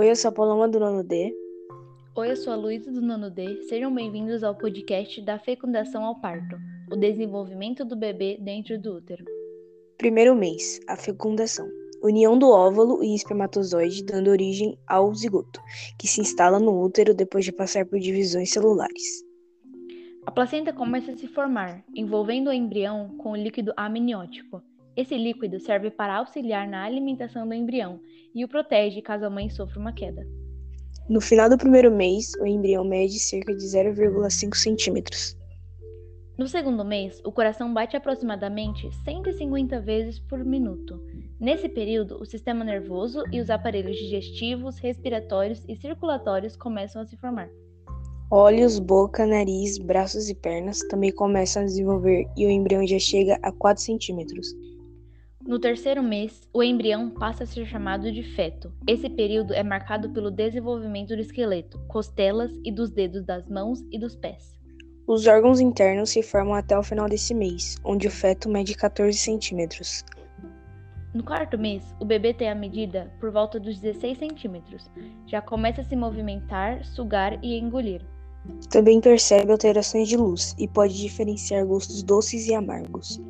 Oi, eu sou a Paloma do nono D. Oi, eu sou a Luísa do nono D. Sejam bem-vindos ao podcast da fecundação ao parto, o desenvolvimento do bebê dentro do útero. Primeiro mês, a fecundação. União do óvulo e espermatozoide dando origem ao zigoto, que se instala no útero depois de passar por divisões celulares. A placenta começa a se formar, envolvendo o embrião com o líquido amniótico. Esse líquido serve para auxiliar na alimentação do embrião e o protege caso a mãe sofra uma queda. No final do primeiro mês, o embrião mede cerca de 0,5 centímetros. No segundo mês, o coração bate aproximadamente 150 vezes por minuto. Nesse período, o sistema nervoso e os aparelhos digestivos, respiratórios e circulatórios começam a se formar. Olhos, boca, nariz, braços e pernas também começam a desenvolver e o embrião já chega a 4 centímetros. No terceiro mês, o embrião passa a ser chamado de feto. Esse período é marcado pelo desenvolvimento do esqueleto, costelas e dos dedos das mãos e dos pés. Os órgãos internos se formam até o final desse mês, onde o feto mede 14 centímetros. No quarto mês, o bebê tem a medida por volta dos 16 centímetros. Já começa a se movimentar, sugar e engolir. Também percebe alterações de luz e pode diferenciar gostos doces e amargos.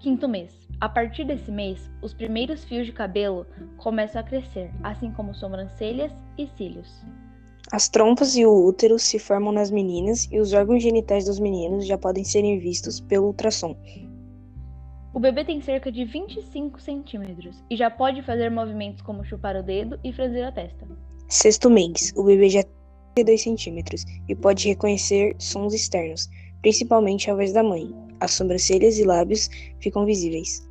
Quinto mês. A partir desse mês, os primeiros fios de cabelo começam a crescer, assim como sobrancelhas e cílios. As trompas e o útero se formam nas meninas e os órgãos genitais dos meninos já podem serem vistos pelo ultrassom. O bebê tem cerca de 25 centímetros e já pode fazer movimentos como chupar o dedo e franzir a testa. Sexto mês. O bebê já tem 2 centímetros e pode reconhecer sons externos, principalmente a voz da mãe. As sobrancelhas e lábios ficam visíveis.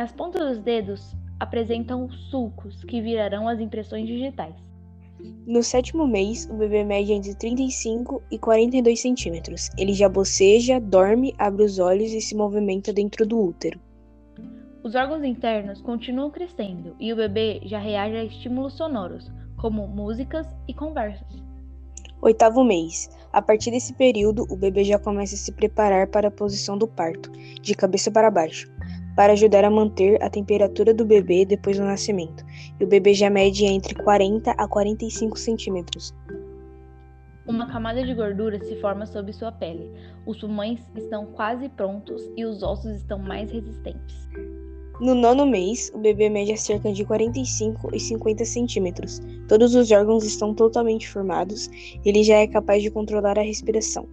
Nas pontas dos dedos apresentam sulcos que virarão as impressões digitais. No sétimo mês, o bebê mede entre 35 e 42 centímetros. Ele já boceja, dorme, abre os olhos e se movimenta dentro do útero. Os órgãos internos continuam crescendo e o bebê já reage a estímulos sonoros, como músicas e conversas. Oitavo mês. A partir desse período, o bebê já começa a se preparar para a posição do parto, de cabeça para baixo para ajudar a manter a temperatura do bebê depois do nascimento, e o bebê já mede entre 40 a 45 centímetros. Uma camada de gordura se forma sobre sua pele. Os pulmões estão quase prontos e os ossos estão mais resistentes. No nono mês, o bebê mede cerca de 45 e 50 centímetros. Todos os órgãos estão totalmente formados e ele já é capaz de controlar a respiração.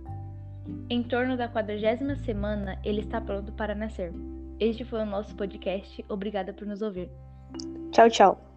Em torno da quadragésima semana, ele está pronto para nascer. Este foi o nosso podcast. Obrigada por nos ouvir. Tchau, tchau.